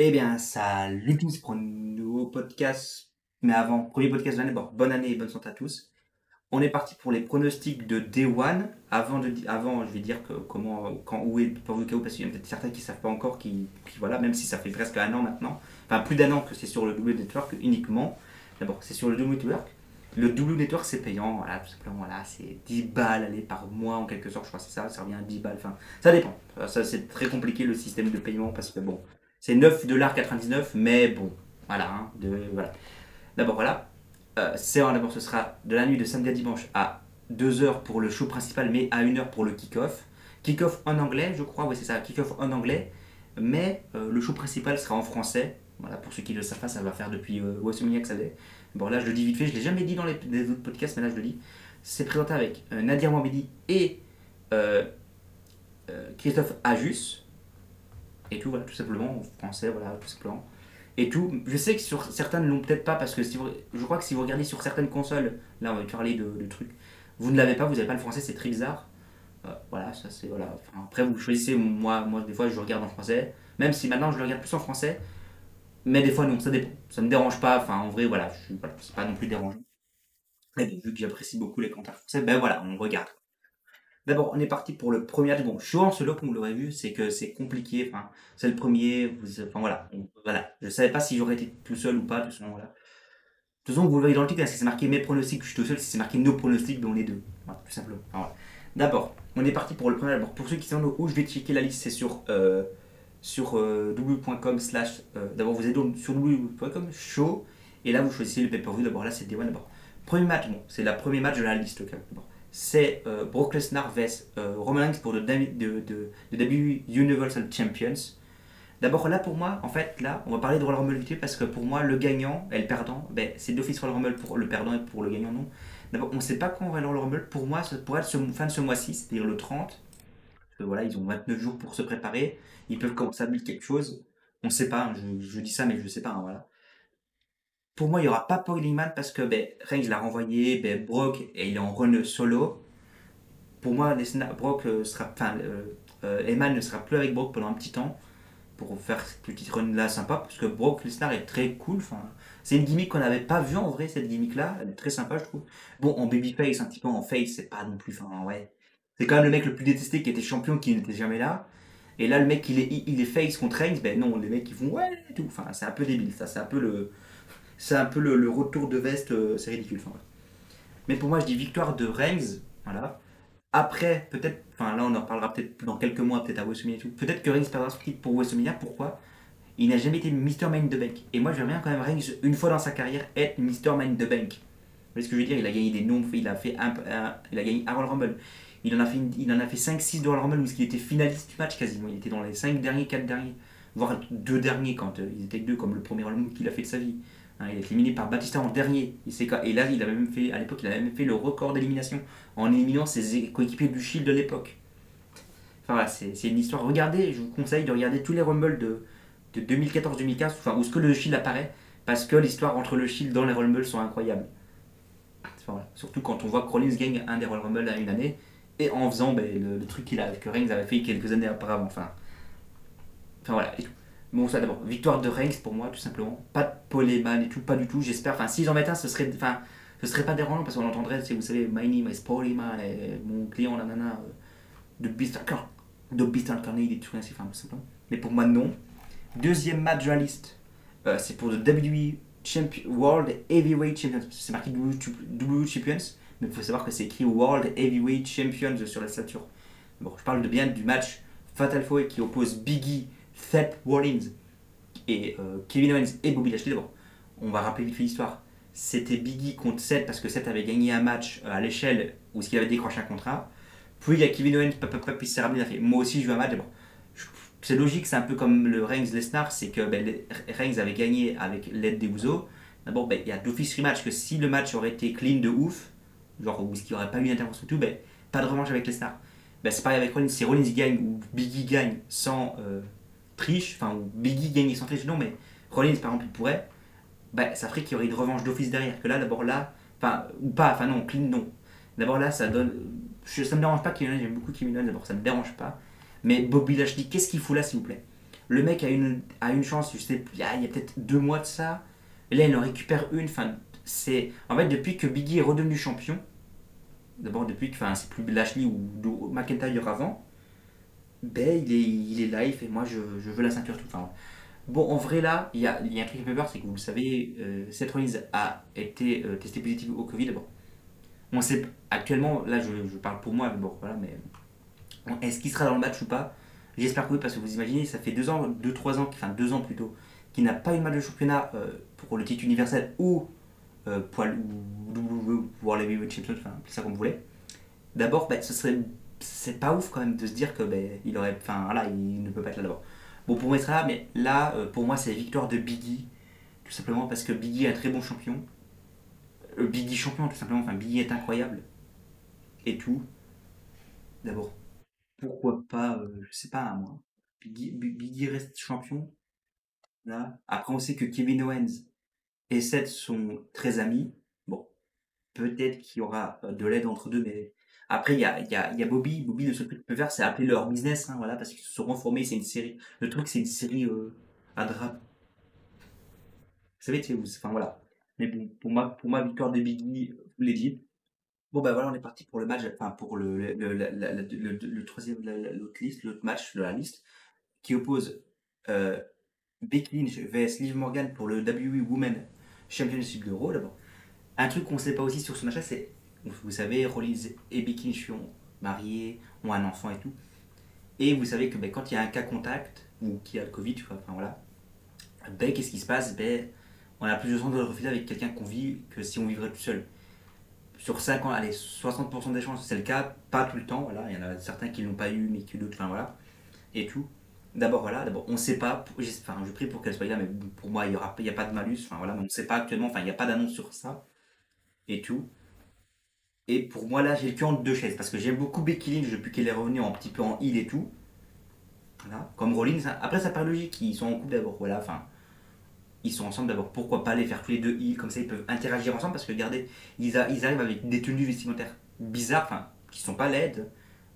Eh bien, salut tous pour un nouveau podcast. Mais avant, premier podcast de l'année, bon, bonne année et bonne santé à tous. On est parti pour les pronostics de Day One. Avant, de, avant je vais dire que comment, quand, où est pour où, parce qu'il y en a peut-être certains qui ne savent pas encore, qui, qui, voilà, même si ça fait presque un an maintenant, enfin plus d'un an que c'est sur le W Network uniquement. D'abord, c'est sur le W Network. Le W Network, c'est payant, voilà, tout simplement, voilà, c'est 10 balles allez, par mois en quelque sorte, je crois que c'est ça, ça revient à 10 balles, enfin, ça dépend. Ça, c'est très compliqué le système de paiement parce que bon, c'est 9,99$, mais bon, voilà, hein, voilà. D'abord, voilà, euh, d'abord, ce sera de la nuit de samedi à dimanche à 2h pour le show principal, mais à 1h pour le kick-off. Kick-off en anglais, je crois, oui, c'est ça, kick-off en anglais, mais euh, le show principal sera en français. Voilà, pour ceux qui le savent pas, ça va faire depuis euh, que ça l'est. Bon, là, je le dis vite fait, je l'ai jamais dit dans les, autres podcasts, mais là, je le dis. C'est présenté avec euh, Nadir Mohamedi et euh, Christophe Ajus. Et tout, voilà, tout simplement, en français, voilà, tout simplement. Et tout. Je sais que sur certains ne l'ont peut-être pas, parce que si vous, je crois que si vous regardez sur certaines consoles, là, on va parler de, trucs, vous ne l'avez pas, vous n'avez pas le français, c'est très bizarre. Euh, voilà, ça c'est. Voilà. Enfin, après, vous choisissez, moi, moi, des fois, je regarde en français, même si maintenant je le regarde plus en français. Mais des fois, non, ça dépend. Ça me dérange pas. Enfin, en vrai, voilà, je suis, voilà, c'est pas non plus dérangeant. Mais vu que j'apprécie beaucoup les commentaires français, ben voilà, on regarde. D'abord, on est parti pour le premier match. Bon, show en solo, comme vous l'aurez vu, c'est que c'est compliqué. Enfin, c'est le premier. Vous, enfin, voilà. Voilà. Je savais pas si j'aurais été tout seul ou pas. De façon, voilà. De toute façon, vous le voyez dans le hein, si c'est marqué mes pronostics, je suis tout seul. Si c'est marqué nos pronostics, ben on est deux. Voilà, tout simplement. Voilà. D'abord, on est parti pour le premier. D'abord, pour ceux qui sont où je vais checker la liste, c'est sur, euh, sur euh, w.com slash. euh, D'abord, vous êtes sur w.com show. Et là, vous choisissez le pay-per-view. D'abord, là, c'est Day One. D'abord, premier match, bon, c'est le premier match de la liste. C'est euh, Brock Lesnar vs euh, Roman Reigns pour le de, de, de, WWE Universal Champions. D'abord, là, pour moi, en fait, là, on va parler de Royal Rumble vite parce que pour moi, le gagnant et le perdant, ben, c'est d'office Royal Rumble pour le perdant et pour le gagnant, non. D'abord, on ne sait pas quand on va le Royal Rumble. Pour moi, ça pourrait être ce, fin de ce mois-ci, c'est-à-dire le 30. Parce que voilà, ils ont 29 jours pour se préparer. Ils peuvent commencer à build quelque chose. On ne sait pas, hein, je, je dis ça, mais je ne sais pas, hein, voilà. Pour moi, il n'y aura pas Paul parce que ben, Reigns l'a renvoyé, ben, Brock, et il est en run solo. Pour moi, Lesnar- Brock euh, sera, enfin, euh, ne sera plus avec Brock pendant un petit temps pour faire cette petite run là sympa parce que Brock Lesnar est très cool. Enfin, c'est une gimmick qu'on n'avait pas vue en vrai, cette gimmick là. Elle est très sympa, je trouve. Bon, en babyface, un petit peu en face, c'est pas non plus. Enfin, ouais. C'est quand même le mec le plus détesté qui était champion qui n'était jamais là. Et là, le mec, il est, il est face contre Reigns. Ben non, les mecs, ils font ouais tout. Enfin, c'est un peu débile, ça. C'est un peu le, c'est un peu le, retour de veste. euh, c'est ridicule. Enfin. Mais pour moi, je dis victoire de Reigns. Voilà. Après, peut-être, enfin là, on en reparlera peut-être dans quelques mois, peut-être à WrestleMania et tout. Peut-être que Reigns perdra son titre pour WrestleMania. Pourquoi? Il n'a jamais été Mr. Main the Bank. Et moi, j'aimerais bien quand même Reigns, une fois dans sa carrière, être Mr. Main the Bank. Vous voyez ce que je veux dire? Il a gagné des noms, il a fait un, un- il a gagné un Rumble. Il en a fait, il en a fait 5-6 de Royal Rumble où il était finaliste du match quasiment. Il était dans les 5 derniers, 4 derniers, voire 2 derniers quand euh, ils étaient que deux, comme le premier Royal Rumble qu'il a fait de sa vie. Hein, il est éliminé par Batista en dernier. Il et là, il a même fait, à l'époque, il a même fait le record d'élimination en éliminant ses coéquipiers du Shield de l'époque. Enfin voilà, c'est une histoire. Regardez, je vous conseille de regarder tous les Rumble de, de 2014-2015, enfin, où ce que le Shield apparaît, parce que l'histoire entre le Shield dans les Rumble sont incroyables. Enfin. Surtout quand on voit que Rollins gagne un des Rumble à une année, et en faisant ben, le, truc a, que Reigns avait fait quelques années auparavant. Enfin, enfin voilà. et tout. Bon, ça d'abord, victoire de Reigns pour moi, tout simplement. Pas de Paul Heyman et tout, pas du tout. J'espère. Enfin, s'ils en mettent un, ce serait. Enfin, ce serait pas dérangeant parce qu'on entendrait, vous savez, My name is Paul Heyman, et mon client, nanana, euh, de Beast de Beast Incarnate, des trucs ainsi, enfin, tout simplement. Mais pour moi, non. Deuxième match de la liste, euh, c'est pour le WWE Champion, World Heavyweight Champions. C'est marqué WWE Champions, mais il faut savoir que c'est écrit World Heavyweight Champions sur la stature. Bon, je parle de bien du match Fatal Four qui oppose Biggie, Seth Rollins et euh, Kevin Owens et Bobby Lashley. D'abord, on va rappeler vite fait l'histoire. C'était Biggie contre Seth parce que Seth avait gagné un match euh, à l'échelle où il avait décroché un contrat. Puis il y a Kevin Owens, papa, papa, puis s'est ramené, il a fait Moi aussi je veux un match. Je- c'est logique, c'est un peu comme le Reigns Lesnar, c'est que ben, Reigns avait gagné avec l'aide des Usos. D'abord, ben, il y a d'office rematch que si le match aurait été clean de ouf, genre où il n'y aurait pas eu d'intervention tout, ben, pas de revanche avec Lesnar. Ben, c'est pareil avec Rollins, si Rollins gagne ou Biggie gagne sans euh, triche, enfin, ou Biggie gagne sans triche, non, mais Rollins par exemple, il pourrait, ben, ça ferait qu'il y aurait une revanche d'office derrière. Que là, d'abord là, enfin, ou pas, enfin non, clean non. D'abord là, ça donne. je- ça me dérange pas Kevin j'aime beaucoup Kevin d'abord ça me dérange pas. Mais Bobby Lashley, qu'est-ce qu'il fout là, s'il vous plaît? Le mec a une, a une chance, je sais, il y a, a peut-être deux mois de ça. Là, il en récupère une. Enfin, c'est. En fait, depuis que Biggie est redevenu champion, d'abord depuis que enfin, c'est plus Lashley ou McIntyre avant, ben, il est, il est moi je, je veux la ceinture tout le. Bon, en vrai, là, il y a, y a un truc qui fait peur, c'est que vous le savez, euh, Seth a été euh, testé positif au Covid. Bon, on sait actuellement, là je, je parle pour moi, mais bon, voilà, mais est-ce qu'il sera dans le match ou pas? J'espère que oui, parce que vous imaginez, ça fait deux ans, deux, trois ans, enfin deux ans plutôt, qu'il n'a pas eu match de championnat euh, pour le titre universel ou euh, poil ou WWE les Heavyweight Champions, enfin, ça comme vous voulez. D'abord, ben, ce serait, c'est pas ouf quand même de se dire que ben, il aurait, enfin voilà, il ne peut pas être là d'abord. Bon, pour moi, il sera là, mais là, euh, pour moi, c'est la victoire de Biggie, tout simplement parce que Biggie est un très bon champion. Euh, Biggie champion, tout simplement, enfin, Biggie est incroyable. Et tout. D'abord, pourquoi pas, euh, je sais pas, moi. Biggie, Bi- Biggie reste champion, là. Après, on sait que Kevin Owens et Seth sont très amis. Bon, peut-être qu'il y aura de l'aide entre deux, mais après, il y a, y, y a Bobby. Bobby, le seul truc qu'il peut faire, c'est appeler leur business, hein, voilà, parce qu'ils se seront formés, c'est une série. Le truc, c'est une série euh, à drap. Vous savez, tu sais, enfin voilà. Mais bon, pour moi, pour moi, victoire de Biggie, euh, dit. Bon, ben voilà, on est parti pour le match, enfin pour le, le, la- la- le, le troisième, la- la- l'autre liste, l'autre match de la liste, qui oppose euh, Becky Lynch vs Liv Morgan pour le WWE Women Championship de Raw, d'abord. Un truc qu'on ne sait pas aussi sur ce match-là, c'est, vous savez, Rollins et Lynch sont mariés, ont un enfant et tout. Et vous savez que ben, quand il y a un cas contact, ou qu'il y a le Covid, enfin voilà, ben qu'est-ce qui se passe? Ben, on a plus de chances de le refiler avec quelqu'un qu'on vit que si on vivrait tout seul. Sur 5 ans, allez, 60% des chances, c'est le cas, pas tout le temps, voilà, il y en a certains qui l'ont pas eu, mais qui d'autres, enfin voilà, et tout. D'abord, voilà, d'abord, on sait pas, enfin, je prie pour qu'elle soit là, mais pour moi, il y aura, il y a pas de malus, enfin voilà, on sait pas actuellement, enfin, il n'y a pas d'annonce sur ça, et tout. Et pour moi, là, j'ai le cul entre deux chaises, parce que j'aime beaucoup Becky Lynch depuis qu'elle est revenue un petit peu en heal et tout. Voilà, comme Rollins. hein. Après, ça paraît logique, ils sont en couple d'abord, voilà, enfin, ils sont ensemble d'abord. Pourquoi pas les faire tous les deux heal, comme ça ils peuvent interagir ensemble, parce que regardez, ils, arrivent avec des tenues vestimentaires bizarres, enfin, qui sont pas laides,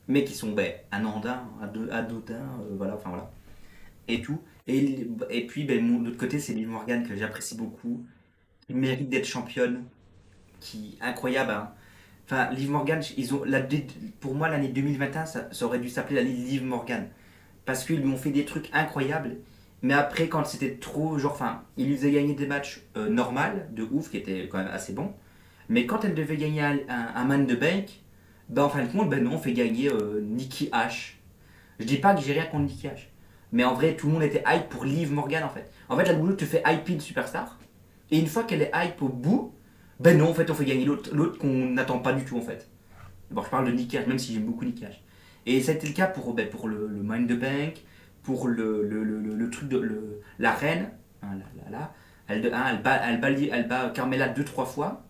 mais qui sont ben, anodins, ado- anodins, euh, voilà, enfin voilà, et tout. Et, et puis, ben, mon, de l'autre côté, c'est Liv Morgan que j'apprécie beaucoup, qui mérite d'être championne, qui incroyable, hein. Enfin, Liv Morgan, ils ont, la, pour moi, l'année 2021, ça, ça aurait dû s'appeler l'année Liv Morgan. Parce qu'ils lui ont fait des trucs incroyables. Mais après, quand c'était trop, genre, enfin, ils lui faisaient gagner des matchs euh, normales, de ouf, qui étaient quand même assez bons. Mais quand elle devait gagner un, un, man de bank, ben en fin de compte, ben non, on fait gagner euh, Nikki H. Je dis pas que j'ai rien contre Nikki H. Mais en vrai, tout le monde était hype pour Liv Morgan, en fait. En fait, la boulot te fait hype une superstar. Et une fois qu'elle est hype au bout, ben non, en fait, on fait gagner l'autre qu'on n'attend pas du tout, en fait. Bon, je parle de Nikki H, même si j'aime beaucoup Nikki H. Et ça a été le cas pour, ben, pour le, Mind the Bank, pour le, le, le, truc de la reine. là, là, là. Elle, hein, elle, bat, elle, bat, elle bat Carmella deux, trois fois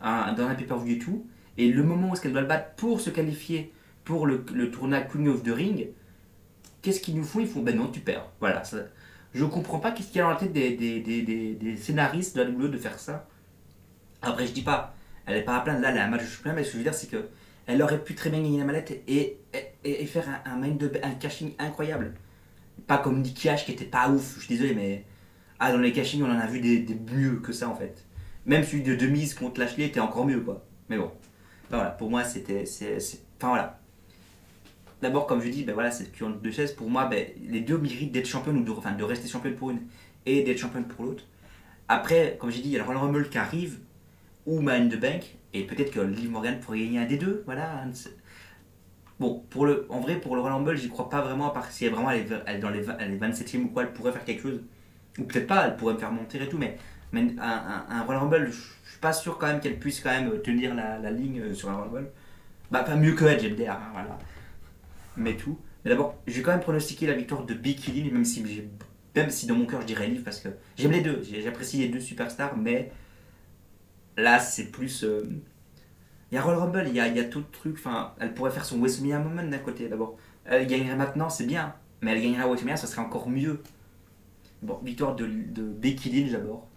hein, dans un pay-per-view et tout. Et le moment où est-ce qu'elle doit le battre pour se qualifier pour le, le tournoi Queen of the Ring, qu'est-ce qu'ils nous font? Ils font ben non, tu perds. Voilà. Ça, je comprends pas qu'est-ce qu'il y a dans la tête des, des, des, des, des scénaristes de la WWE de faire ça. Après, je dis pas, elle est pas à plaindre, là, elle a un match de championnat, mais ce que je veux dire, c'est que elle aurait pu très bien gagner la mallette et, et, faire un, un, de, cashing incroyable. Pas comme Nicky H qui était pas ouf, je suis désolé, mais. Ah, dans les cashings, on en a vu des, mieux que ça en fait. Même celui de Demise contre Lashley était encore mieux, quoi. Mais bon. Ben voilà, pour moi, c'était. Enfin voilà. D'abord, comme je dis, ben voilà, cul entre deux chaises. Pour moi, ben, les deux méritent d'être championnes ou de, enfin, de rester championne pour une et d'être championne pour l'autre. Après, comme j'ai dit, il y a le Royal Rumble qui arrive, ou Man the Bank, et peut-être que Liv Morgan pourrait gagner un des deux, voilà. de Bon, pour le, en vrai, pour le Royal Rumble, j'y crois pas vraiment, à part si elle, vraiment elle est, elle dans les, elle est 27ème ou quoi, elle pourrait faire quelque chose. Ou peut-être pas, elle pourrait me faire monter et tout, mais, un, un, un Royal Rumble, je suis pas sûr quand même qu'elle puisse quand même tenir la, la ligne euh, sur un Royal Rumble. Bah, pas mieux que Edge, MDR, hein, voilà. Mais tout. Mais d'abord, j'ai quand même pronostiqué la victoire de Becky Lynch, même si, même si dans mon cœur je dirais Liv, parce que j'aime les deux, j'apprécie les deux superstars, mais là c'est plus. euh, Il y a Royal Rumble, il y a, y a tout le truc, enfin, elle pourrait faire son WrestleMania Moment d'un côté d'abord. Elle gagnerait maintenant, c'est bien, mais elle gagnerait à WrestleMania, ça serait encore mieux. Bon, victoire de, de Becky Lynch d'abord.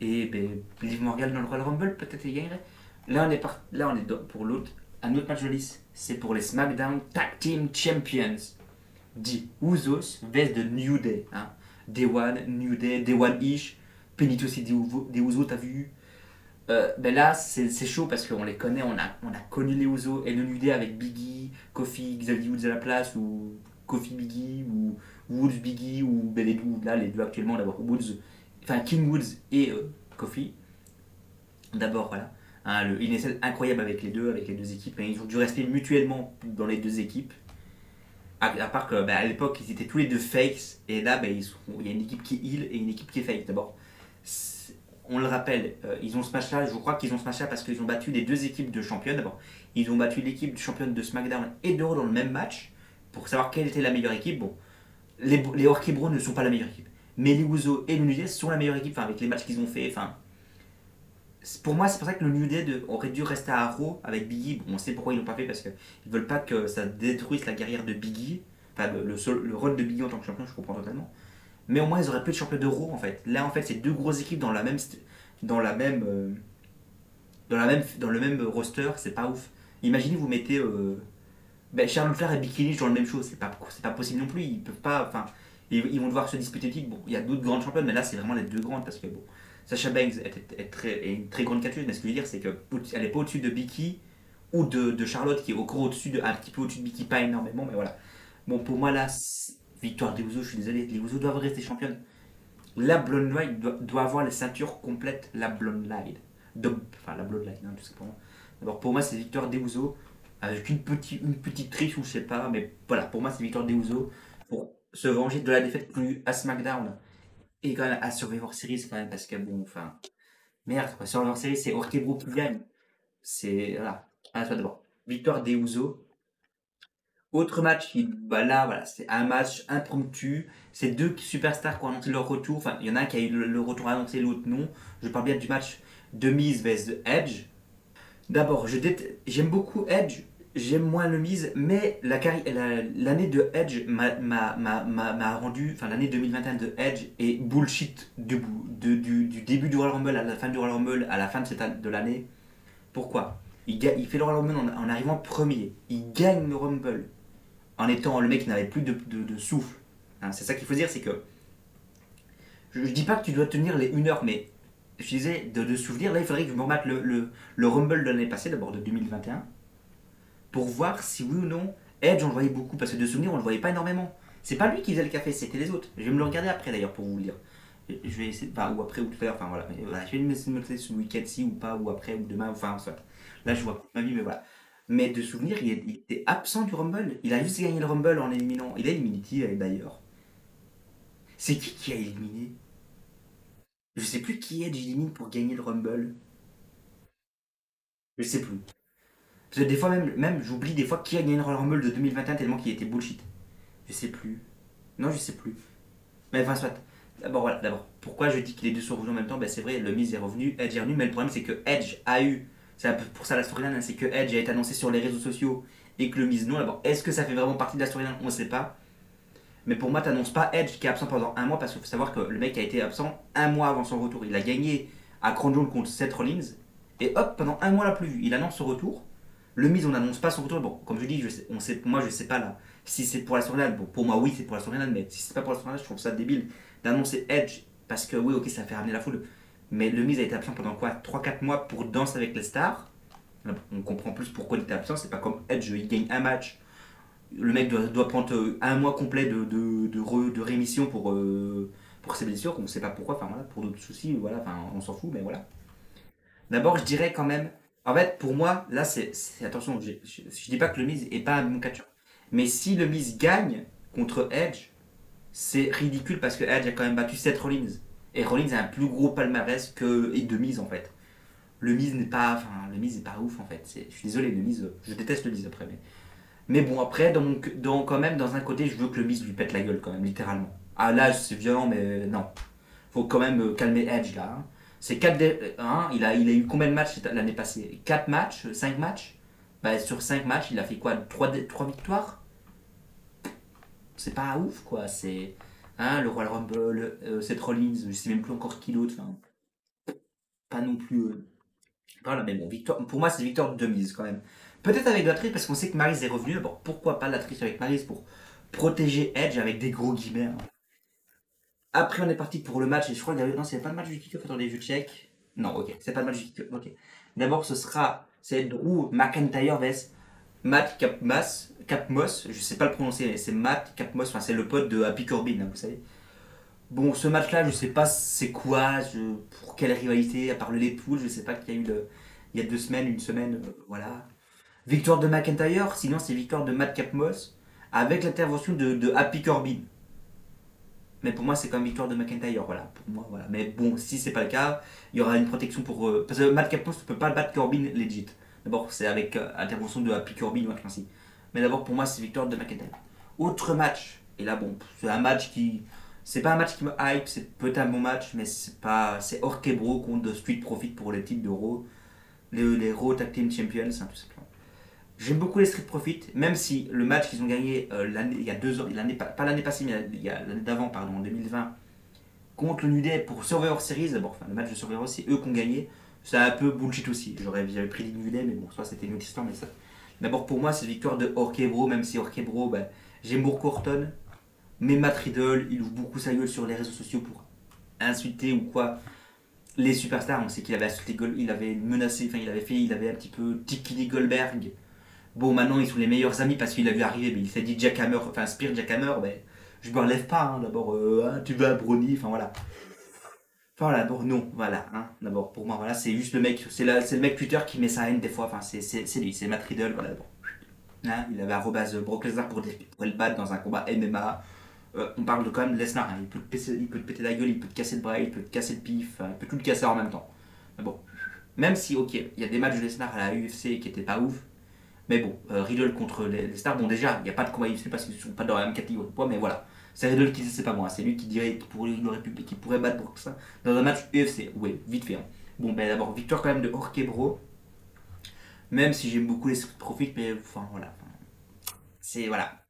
Et ben, Liv Morgan dans le Royal Rumble, peut-être elle gagnerait. Là, on est. Là, on est pour l'autre. Un autre match de liste, c'est pour les SmackDown Tag Team Champions. dit Usos vs de New Day. Hein. Day One, New Day, Day One-ish, Benito aussi des Usos, t'as vu? Euh, ben là, c'est chaud parce qu'on les connaît, on a, on a connu les Usos et le avec Biggie, Kofi, Xavier Woods à la place, ou Kofi Biggie, ou Woods Biggie, ou ben les deux, là, les deux actuellement, d'abord Woods, enfin King Woods et euh, Kofi. D'abord, voilà. Hein, le, il est incroyable avec les deux, avec les deux équipes. ils ont du respect mutuellement dans les deux équipes. À, part que ben, à l'époque, ils étaient tous les deux fakes. Et là, il y a une équipe qui heal et une équipe qui est fake. D'abord, on le rappelle, euh, ils ont ce match-là, je crois qu'ils ont ce match-là parce qu'ils ont battu les deux équipes de championnes. D'abord, ils ont battu l'équipe de championne de SmackDown et de Raw dans le même match pour savoir quelle était la meilleure équipe. Bon, les, les Orky Bro ne sont pas la meilleure équipe. Mais les Uso et le New Day sont la meilleure équipe, avec les matchs qu'ils ont fait. Enfin, pour moi, c'est pour ça que le New Day aurait dû rester à Raw avec Biggie. on sait pourquoi ils l'ont pas fait parce qu'ils veulent pas que ça détruise la carrière de Biggie. Enfin, le, le rôle de Biggie en tant que champion, je comprends totalement mais au moins ils auraient pu être champions d'euro en fait. Là en fait c'est deux grosses équipes dans la même dans la même euh, dans la même dans le même roster, c'est pas ouf. Imaginez vous mettez euh, ben, Charles Flair et Bikini dans le même show, c'est pas pas possible non plus, ils peuvent pas enfin ils, vont devoir se disputer titre. Bon, il y a d'autres grandes championnes mais là c'est vraiment les deux grandes parce que bon Sasha Banks est, très, une très grande catcheuse, mais ce que je veux dire c'est que elle est pas au-dessus de Biki ou de, Charlotte qui est au gros au-dessus de un petit peu au-dessus de Biki pas énormément mais voilà. Bon pour moi là Victoire des Ouzo, je suis désolé, les Ouzo doivent rester championnes. La Blonde Light doit, avoir les ceintures complètes, la Blonde Light. enfin, la Blonde Light, hein, tout simplement. D'abord, pour moi, c'est victoire des Ouzo, avec une petite, une petite triche ou je sais pas, mais voilà, pour moi, c'est victoire des Ouzo pour se venger de la défaite plus à SmackDown et quand même à Survivor Series, quand même, parce que bon, enfin, merde. Survivor Series, c'est Orkebro qui gagne. C'est, voilà. Ah, d'abord, victoire des Ouzo, autre match, bah là, voilà, c'est un match impromptu. C'est deux superstars qui ont annoncé leur retour. Enfin, il y en a un qui a eu le, retour annoncé, l'autre non. Je parle bien du match de Miz vs Edge. D'abord, j'aime beaucoup Edge, j'aime moins le Miz, mais l'année de Edge m'a rendu, enfin l'année 2021 de Edge est bullshit du, du, début du Royal Rumble à la fin du Royal Rumble à la fin de, de l'année. Pourquoi? Il, il, fait le Royal Rumble en, en, arrivant premier, il gagne le Rumble, en étant le mec qui n'avait plus de, souffle. Hein, c'est ça qu'il faut dire, c'est que. Je, dis pas que tu dois tenir les 1 heure, mais je disais de, de souvenir, là il faudrait que je me remette le, le, Rumble de l'année passée, d'abord de 2021, pour voir si oui ou non Edge on le voyait beaucoup, parce que de souvenir on le voyait pas énormément. C'est pas lui qui faisait le café, c'était les autres. Je vais me le regarder après d'ailleurs pour vous le dire. Je vais essayer, ou après ou tout à l'heure, enfin voilà. Je vais me laisser ce week-end-ci ou pas, ou après, ou demain, enfin, soit. Là je vois ma vie, mais voilà. Mais de souvenir, il, était absent du Rumble. Il a juste gagné le Rumble en éliminant. Il a éliminé d'ailleurs C'est qui qui a éliminé? Je sais plus qui est élimine pour gagner le Rumble. Je sais plus. des fois même, même j'oublie des fois qui a gagné le Rumble de 2021 tellement qu'il était bullshit. Je sais plus. Non, je sais plus. Mais enfin, soit. D'abord, voilà, d'abord. Pourquoi je dis que les deux sont revenus en même temps? Ben, C'est vrai, le Miz est revenu, Edge est revenu, mais le problème c'est que Edge a eu c'est pour ça la storyline, hein, c'est que Edge a été annoncé sur les réseaux sociaux et que le mise non. D'abord, est-ce que ça fait vraiment partie de la storyline On ne sait pas. Mais pour moi, t'annonces pas Edge qui est absent pendant un mois parce qu'il faut savoir que le mec a été absent un mois avant son retour. Il a gagné à Crown contre Seth Rollins et hop, pendant un mois, l'a plus vu. Il annonce son retour. Le mise, on n'annonce pas son retour. Bon, comme je dis, on sait, moi je sais pas là si c'est pour la storyline. Bon, pour moi, oui, c'est pour la storyline, mais si c'est pas pour la storyline, je trouve ça débile d'annoncer Edge parce que oui, ok, ça fait ramener la foule. Mais le mise a été absent pendant quoi? 3-4 mois pour danser avec les stars? On comprend plus pourquoi il était absent. C'est pas comme Edge, il gagne un match. Le mec doit, prendre euh, un mois complet de, de, de, rémission pour, euh, pour ses blessures. On ne sait pas pourquoi, enfin voilà, pour d'autres soucis, voilà, enfin on s'en fout, mais voilà. D'abord, je dirais quand même, en fait, pour moi, là, c'est. Attention, je, je, dis pas que le Miz est pas un bon catcheur. Mais si le Miz gagne contre Edge, c'est ridicule parce que Edge a quand même battu Seth Rollins. Et Rollins a un plus gros palmarès que et de Miz en fait. Le mise n'est pas enfin le mise est pas ouf en fait. Je suis désolé le mise je déteste le mise après mais mais bon après donc donc quand même dans un côté je veux que le mise lui pète la gueule quand même littéralement. Ah là c'est violent mais non. Faut quand même euh, calmer Edge là hein. c'est 4 hein, il a il a eu combien de matchs l'année passée? 4 matchs? 5 matchs? Bah, sur 5 matchs il a fait quoi? 3, 3 victoires? C'est pas ouf quoi c'est hein, le Royal Rumble euh, Seth Rollins je sais même plus encore qui enfin pas non plus euh, mais bon, victoire, pour moi, c'est victoire de mise quand même. Peut-être avec la triche, parce qu'on sait que Maryse est revenue. Bon, pourquoi pas la triche avec Maryse pour, protéger Edge avec des gros guillemets. hein. Après, on est parti pour le match, et je crois que non, c'est pas le match du kick-off, attendez, je check. Non, ok, c'est pas le match du kick-off, ok. D'abord, ce sera, c'est Drew McIntyre vs Matt Capmas, Capmos, je sais pas le prononcer, c'est Matt Capmos, enfin, c'est le pote de Happy Corbin, vous savez. Bon, ce match-là, je sais pas c'est quoi, pour quelle rivalité, à part le Deadpool, je sais pas qu'il y a eu il y a deux semaines, une semaine, euh, voilà. Victoire de McIntyre, sinon c'est victoire de Matt Capmos, avec l'intervention de, Happy Corbin. Mais pour moi, c'est comme victoire de McIntyre, voilà. Pour moi, voilà. Mais bon, si c'est pas le cas, il y aura une protection pour. euh, parce que Matt Capmos ne peut pas battre Corbin legit. D'abord, c'est avec euh, intervention de Happy Corbin ou un ainsi. Mais d'abord, pour moi, c'est victoire de McIntyre. Autre match, et là, bon, c'est un match qui. C'est pas un match qui me hype, c'est peut-être un bon match, mais c'est pas. C'est Orkebro contre Street Profit pour le titre de Raw. Les, les Raw Tag Team Champions, hein, tout simplement. J'aime beaucoup les Street Profit, même si le match qu'ils ont gagné euh, l'année, il y a deux ans, l'année, pas l'année passée, mais il y a l'année d'avant, pardon, en 2020, contre le New Day pour Survivor Series, d'abord, enfin, le match de Survivor, c'est eux qui ont gagné. C'est un peu bullshit aussi. J'aurais, j'avais pris le New Day, mais bon, soit c'était une autre histoire, mais ça. D'abord, pour moi, c'est victoire de Orkebro, même si Orkebro, ben, j'aime beaucoup Orton, mais Matt Riddle, il ouvre beaucoup sa gueule sur les réseaux sociaux pour insulter ou quoi les superstars. On sait qu'il avait insulté il avait menacé, enfin, il avait fait, il avait un petit peu Tiki Goldberg. Bon, maintenant, ils sont les meilleurs amis parce qu'il a vu arriver, mais il s'est dit Jackhammer, enfin, Spear Jackhammer, ben, je me relève pas, hein, d'abord, euh, ah, tu veux un brownie, enfin, voilà. Voilà, d'abord, non, voilà, hein, d'abord, pour moi, voilà, c'est juste le mec, c'est le mec Twitter qui met sa haine des fois, enfin, c'est lui, c'est Matt Riddle, voilà, bon. Hein, il avait arrobase Brock Lesnar pour, le battre dans un combat MMA. Euh, on parle de quand même Lesnar, hein, il, peut il peut te péter la gueule, il peut te casser le bras, il peut te casser le pif, hein, il peut tout le casser en même temps. Bon, même si, ok, il y a des matchs de Lesnar à la UFC qui étaient pas ouf, mais bon, euh, Riddle contre les, les stars, bon déjà, il n'y a pas de combat UFC parce qu'ils sont pas dans la même catégorie de poids, mais voilà. C'est Riddle qui c'est pas moi, c'est lui qui dirait qu'il pourrait, qu'il pourrait battre Brock ça dans un match UFC. Oui, vite fait. hein. Bon, ben d'abord, victoire quand même de Orkebro. Même si j'aime beaucoup les Profits, mais enfin voilà. C'est voilà.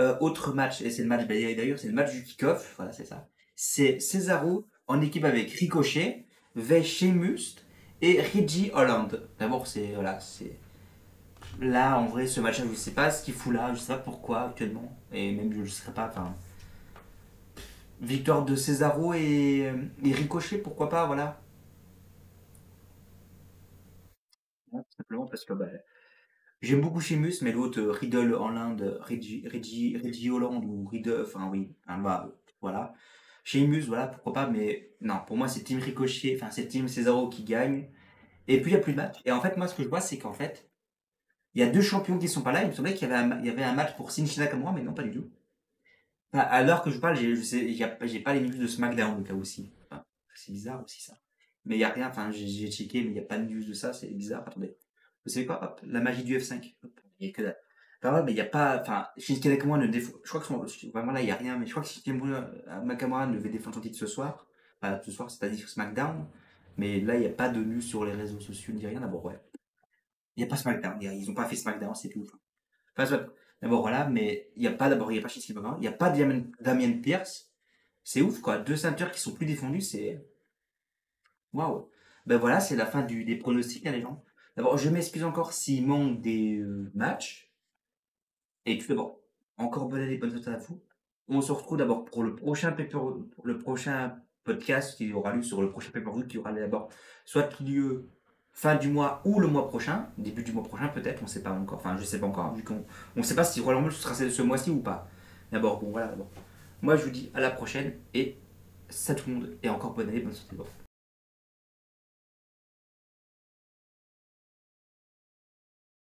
Euh, autre match, et c'est le match, ben, d'ailleurs, c'est le match du kick-off, voilà, c'est ça. C'est Cesaro en équipe avec Ricochet, Sheamus et Reggie Holland. D'abord, c'est voilà, c'est là en vrai ce match-là, je sais pas ce qu'il fout là, je sais pas pourquoi actuellement, et même je ne sais pas. Enfin, victoire de Cesaro et, et Ricochet, pourquoi pas, voilà. Tout simplement parce que ben, J'aime beaucoup Sheamus, mais l'autre, euh, Riddle en l'Inde, Reggie, Reggie, Holland ou Riddle, enfin oui, hein, bah, voilà. Sheamus, voilà, pourquoi pas, mais non, pour moi c'est Team Ricochet, enfin c'est Team Cesaro qui gagne. Et puis il n'y a plus de match. Et en fait, moi ce que je vois, c'est qu'en fait, il y a deux champions qui sont pas là. Il me semblait qu'il y avait un, match pour Shinji Nakamura, mais non, pas du tout. À l'heure que je parle, j'ai je sais- j'ai pas les news de SmackDown cas aussi. C'est bizarre aussi ça. Mais il n'y a rien, enfin j'ai checké, mais il n'y a pas de news de ça, c'est bizarre. Attendez. Vous savez quoi Hop, la magie du F5. Hop, il y a que dalle. Enfin, ouais, mais il n'y a pas. Enfin, Shinsuke Nakamura ne défend. Je crois que son- vraiment là, il n'y a rien, mais je crois que Shinsuke Nakamura ne devait défendre son titre ce soir. Enfin, ce soir, c'est-à-dire SmackDown. Mais là, il n'y a pas de news sur les réseaux sociaux, ni rien. D'abord, ouais. Il n'y a pas SmackDown. y Ils n'ont pas fait SmackDown, c'est tout. Enfin, d'abord, voilà, mais il n'y a pas, d'abord, il n'y a pas. Il n'y a pas Damien, Damien Pierce. C'est ouf, quoi. Deux ceintures qui sont plus défendues, c'est. Waouh. Ben voilà, c'est la fin du, des pronostics, hein, les gens. D'abord, je m'excuse encore s'il manque des euh, matchs. Et tout d'abord, encore bonne année, bonne fête à vous. On se retrouve d'abord pour le prochain le prochain podcast qui aura lieu sur le prochain paper qui aura d'abord, soit lieu fin du mois ou le mois prochain, début du mois prochain peut-être, on sait pas encore, enfin je sais pas encore, vu qu'on on sait pas si Royal Rumble sera ce mois-ci ou pas. D'abord, bon voilà, d'abord. Moi je vous dis à la prochaine et ça tout le monde, et encore bonne année, bonne santé.